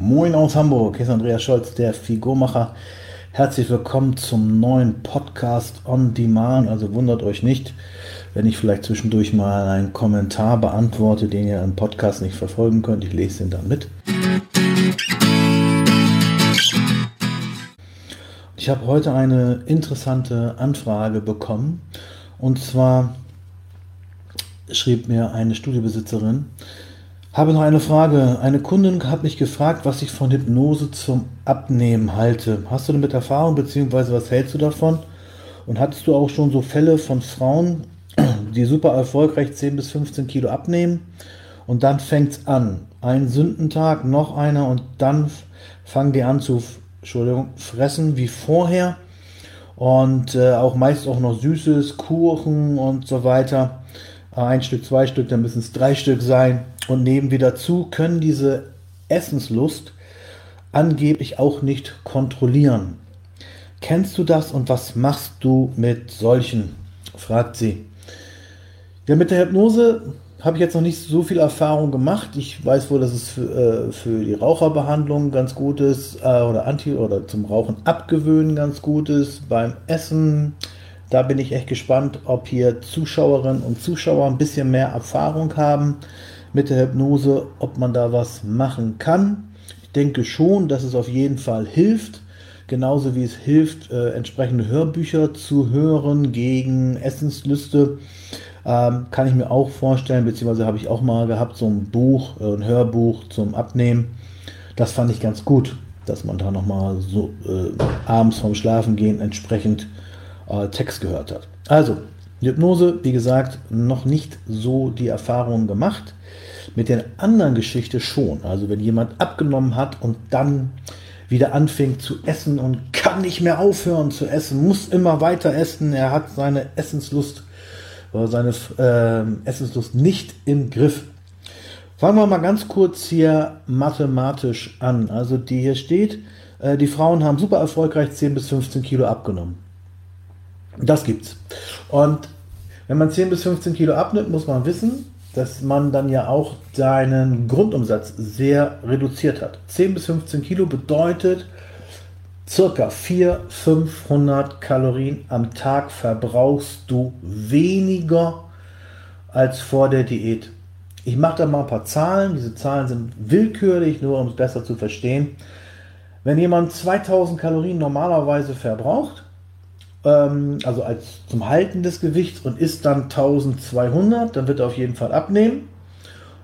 Moin aus Hamburg, hier ist Andreas Scholz, der Figurmacher. Herzlich willkommen zum neuen Podcast on Demand. Also wundert euch nicht, wenn ich vielleicht zwischendurch mal einen Kommentar beantworte, den ihr im Podcast nicht verfolgen könnt. Ich lese ihn dann mit. Ich habe heute eine interessante Anfrage bekommen. Und zwar schrieb mir eine Studiobesitzerin, habe noch eine Frage. Eine Kundin hat mich gefragt, was ich von Hypnose zum Abnehmen halte. Hast du damit Erfahrung, beziehungsweise was hältst du davon? Und hattest du auch schon so Fälle von Frauen, die super erfolgreich 10 bis 15 Kilo abnehmen? Und dann fängt es an. Ein Sündentag, noch einer und dann fangen die an zu Entschuldigung, fressen wie vorher. Und äh, auch meist auch noch Süßes, Kuchen und so weiter. Ein Stück, zwei Stück, dann müssen es drei Stück sein und nehmen wir dazu, können diese Essenslust angeblich auch nicht kontrollieren. Kennst du das und was machst du mit solchen? fragt sie. Ja, mit der Hypnose habe ich jetzt noch nicht so viel Erfahrung gemacht. Ich weiß wohl, dass es für, äh, für die Raucherbehandlung ganz gut ist äh, oder Anti- oder zum Rauchen abgewöhnen ganz gut ist. Beim Essen, da bin ich echt gespannt, ob hier Zuschauerinnen und Zuschauer ein bisschen mehr Erfahrung haben mit der Hypnose, ob man da was machen kann. Ich denke schon, dass es auf jeden Fall hilft. Genauso wie es hilft, äh, entsprechende Hörbücher zu hören gegen Essenslüste. Ähm, kann ich mir auch vorstellen, beziehungsweise habe ich auch mal gehabt, so ein Buch, äh, ein Hörbuch zum Abnehmen. Das fand ich ganz gut, dass man da nochmal so äh, abends vorm Schlafengehen entsprechend äh, Text gehört hat. Also, Hypnose, wie gesagt, noch nicht so die Erfahrung gemacht. Mit der anderen Geschichte schon. Also wenn jemand abgenommen hat und dann wieder anfängt zu essen und kann nicht mehr aufhören zu essen, muss immer weiter essen, er hat seine Essenslust oder seine äh, Essenslust nicht im Griff. Fangen wir mal ganz kurz hier mathematisch an. Also die hier steht, äh, die Frauen haben super erfolgreich 10 bis 15 Kilo abgenommen. Das gibt's. Und wenn man 10 bis 15 Kilo abnimmt, muss man wissen, dass man dann ja auch seinen Grundumsatz sehr reduziert hat. 10 bis 15 Kilo bedeutet circa 400, 500 Kalorien am Tag verbrauchst du weniger als vor der Diät. Ich mache da mal ein paar Zahlen. Diese Zahlen sind willkürlich, nur um es besser zu verstehen. Wenn jemand 2000 Kalorien normalerweise verbraucht, ähm, also als zum Halten des Gewichts und isst dann 1200, dann wird er auf jeden Fall abnehmen.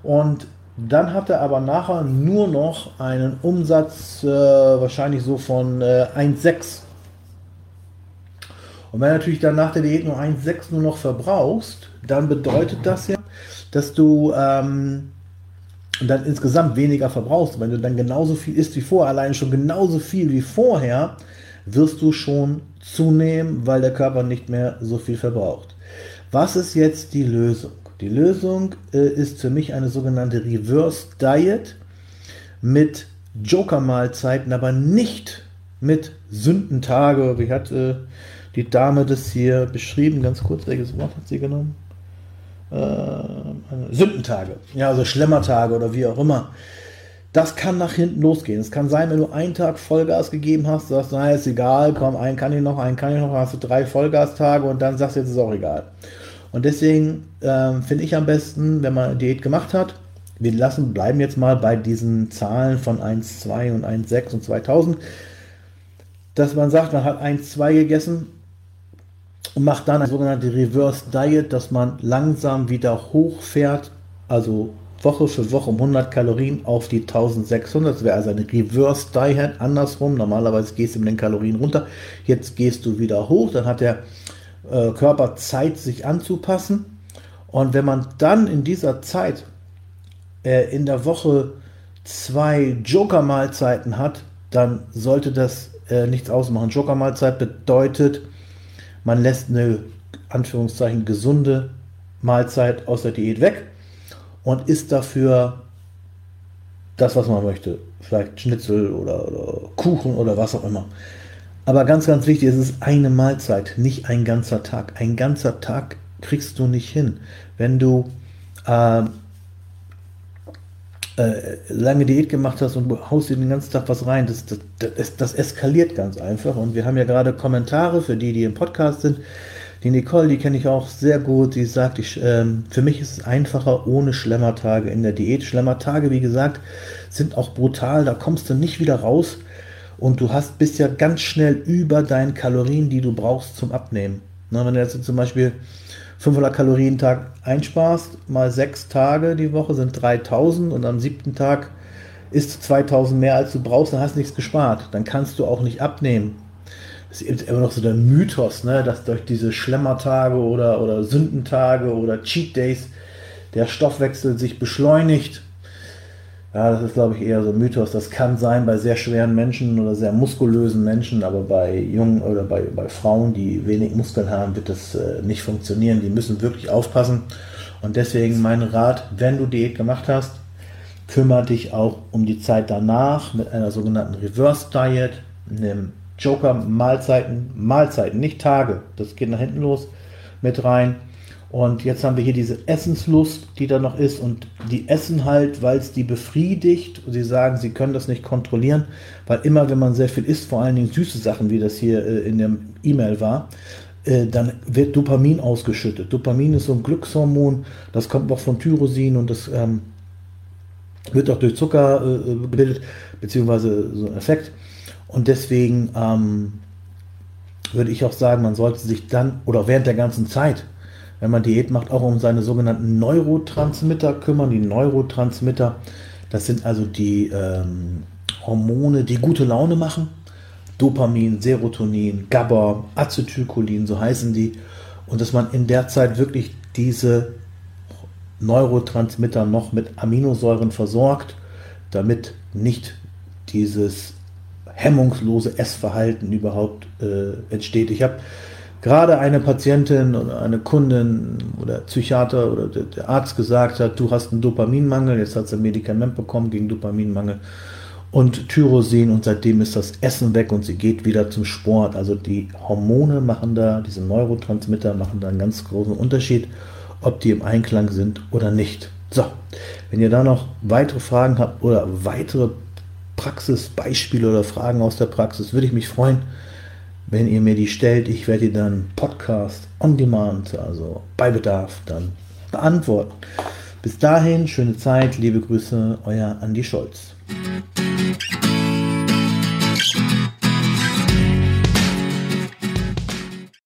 Und dann hat er aber nachher nur noch einen Umsatz äh, wahrscheinlich so von äh, 1,6. Und wenn natürlich dann nach der Diät nur 1,6 nur noch verbrauchst, dann bedeutet das ja, dass du ähm, dann insgesamt weniger verbrauchst. Wenn du dann genauso viel isst wie vorher, allein schon genauso viel wie vorher, wirst du schon zunehmen, weil der Körper nicht mehr so viel verbraucht. Was ist jetzt die Lösung? Die Lösung äh, ist für mich eine sogenannte Reverse Diet mit Joker-Mahlzeiten, aber nicht mit Sündentage. Wie hat äh, die Dame das hier beschrieben? Ganz kurz, welches Wort hat sie genommen? Äh, Sündentage. Ja, also Schlemmertage oder wie auch immer. Das kann nach hinten losgehen. Es kann sein, wenn du einen Tag Vollgas gegeben hast, sagst naja, ist egal, komm, einen kann ich noch, einen kann ich noch, hast du drei Vollgastage und dann sagst du, jetzt ist auch egal. Und deswegen äh, finde ich am besten, wenn man eine Diät gemacht hat, wir lassen, bleiben jetzt mal bei diesen Zahlen von 1, 2 und 1, 6 und 2000, dass man sagt, man hat 1, 2 gegessen und macht dann eine sogenannte Reverse Diet, dass man langsam wieder hochfährt, also Woche für Woche um 100 Kalorien auf die 1600. Das wäre also eine Reverse Diet, andersrum. Normalerweise gehst du mit den Kalorien runter. Jetzt gehst du wieder hoch. Dann hat der äh, Körper Zeit, sich anzupassen. Und wenn man dann in dieser Zeit äh, in der Woche zwei Joker-Mahlzeiten hat, dann sollte das äh, nichts ausmachen. Joker-Mahlzeit bedeutet, man lässt eine Anführungszeichen gesunde Mahlzeit aus der Diät weg und isst dafür das, was man möchte. Vielleicht Schnitzel oder, oder Kuchen oder was auch immer. Aber ganz, ganz wichtig, es ist eine Mahlzeit, nicht ein ganzer Tag. Ein ganzer Tag kriegst du nicht hin. Wenn du äh, äh, lange Diät gemacht hast und haust dir den ganzen Tag was rein, das, das, das, das eskaliert ganz einfach. Und wir haben ja gerade Kommentare für die, die im Podcast sind. Die Nicole, die kenne ich auch sehr gut, die sagt, ich, ähm, für mich ist es einfacher ohne Schlemmertage in der Diät. Schlemmertage, wie gesagt, sind auch brutal, da kommst du nicht wieder raus und du hast bist ja ganz schnell über deinen Kalorien, die du brauchst zum Abnehmen. Na, wenn du jetzt zum Beispiel 500 Kalorien Tag einsparst, mal sechs Tage die Woche sind 3000 und am siebten Tag isst du 2000 mehr als du brauchst, dann hast du nichts gespart. Dann kannst du auch nicht abnehmen. Das ist immer noch so der Mythos, ne, dass durch diese Schlemmertage oder, oder Sündentage oder Cheat Days der Stoffwechsel sich beschleunigt. Ja, das ist, glaube ich, eher so ein Mythos. Das kann sein bei sehr schweren Menschen oder sehr muskulösen Menschen, aber bei jungen oder bei, bei Frauen, die wenig Muskeln haben, wird das äh, nicht funktionieren. Die müssen wirklich aufpassen. Und deswegen mein Rat, wenn du Diät gemacht hast, kümmere dich auch um die Zeit danach mit einer sogenannten Reverse Diet. Nimm Joker Mahlzeiten, Mahlzeiten, nicht Tage. Das geht nach hinten los mit rein. Und jetzt haben wir hier diese Essenslust, die da noch ist. Und die essen halt, weil es die befriedigt. Und sie sagen, sie können das nicht kontrollieren, weil immer, wenn man sehr viel isst, vor allen Dingen süße Sachen, wie das hier äh, in dem E-Mail war, äh, dann wird Dopamin ausgeschüttet. Dopamin ist so ein Glückshormon, das kommt auch von Tyrosin und das ähm, wird auch durch Zucker äh, gebildet, beziehungsweise so ein Effekt. Und deswegen ähm, würde ich auch sagen, man sollte sich dann oder während der ganzen Zeit wenn man Diät macht, auch um seine sogenannten Neurotransmitter kümmern. Die Neurotransmitter, das sind also die ähm, Hormone, die gute Laune machen. Dopamin, Serotonin, GABA, Acetylcholin, so heißen die. Und dass man in der Zeit wirklich diese Neurotransmitter noch mit Aminosäuren versorgt, damit nicht dieses hemmungslose Essverhalten überhaupt äh, entsteht. Ich habe gerade eine Patientin oder eine Kundin oder Psychiater oder der Arzt gesagt hat, du hast einen Dopaminmangel, jetzt hat sie ein Medikament bekommen gegen Dopaminmangel und Tyrosin und seitdem ist das Essen weg und sie geht wieder zum Sport. Also die Hormone machen da, diese Neurotransmitter machen da einen ganz großen Unterschied, ob die im Einklang sind oder nicht. So, wenn ihr da noch weitere Fragen habt oder weitere Praxisbeispiele oder Fragen aus der Praxis, würde ich mich freuen, wenn ihr mir die stellt, ich werde die dann Podcast on Demand, also bei Bedarf, dann beantworten. Bis dahin, schöne Zeit, liebe Grüße, euer Andi Scholz.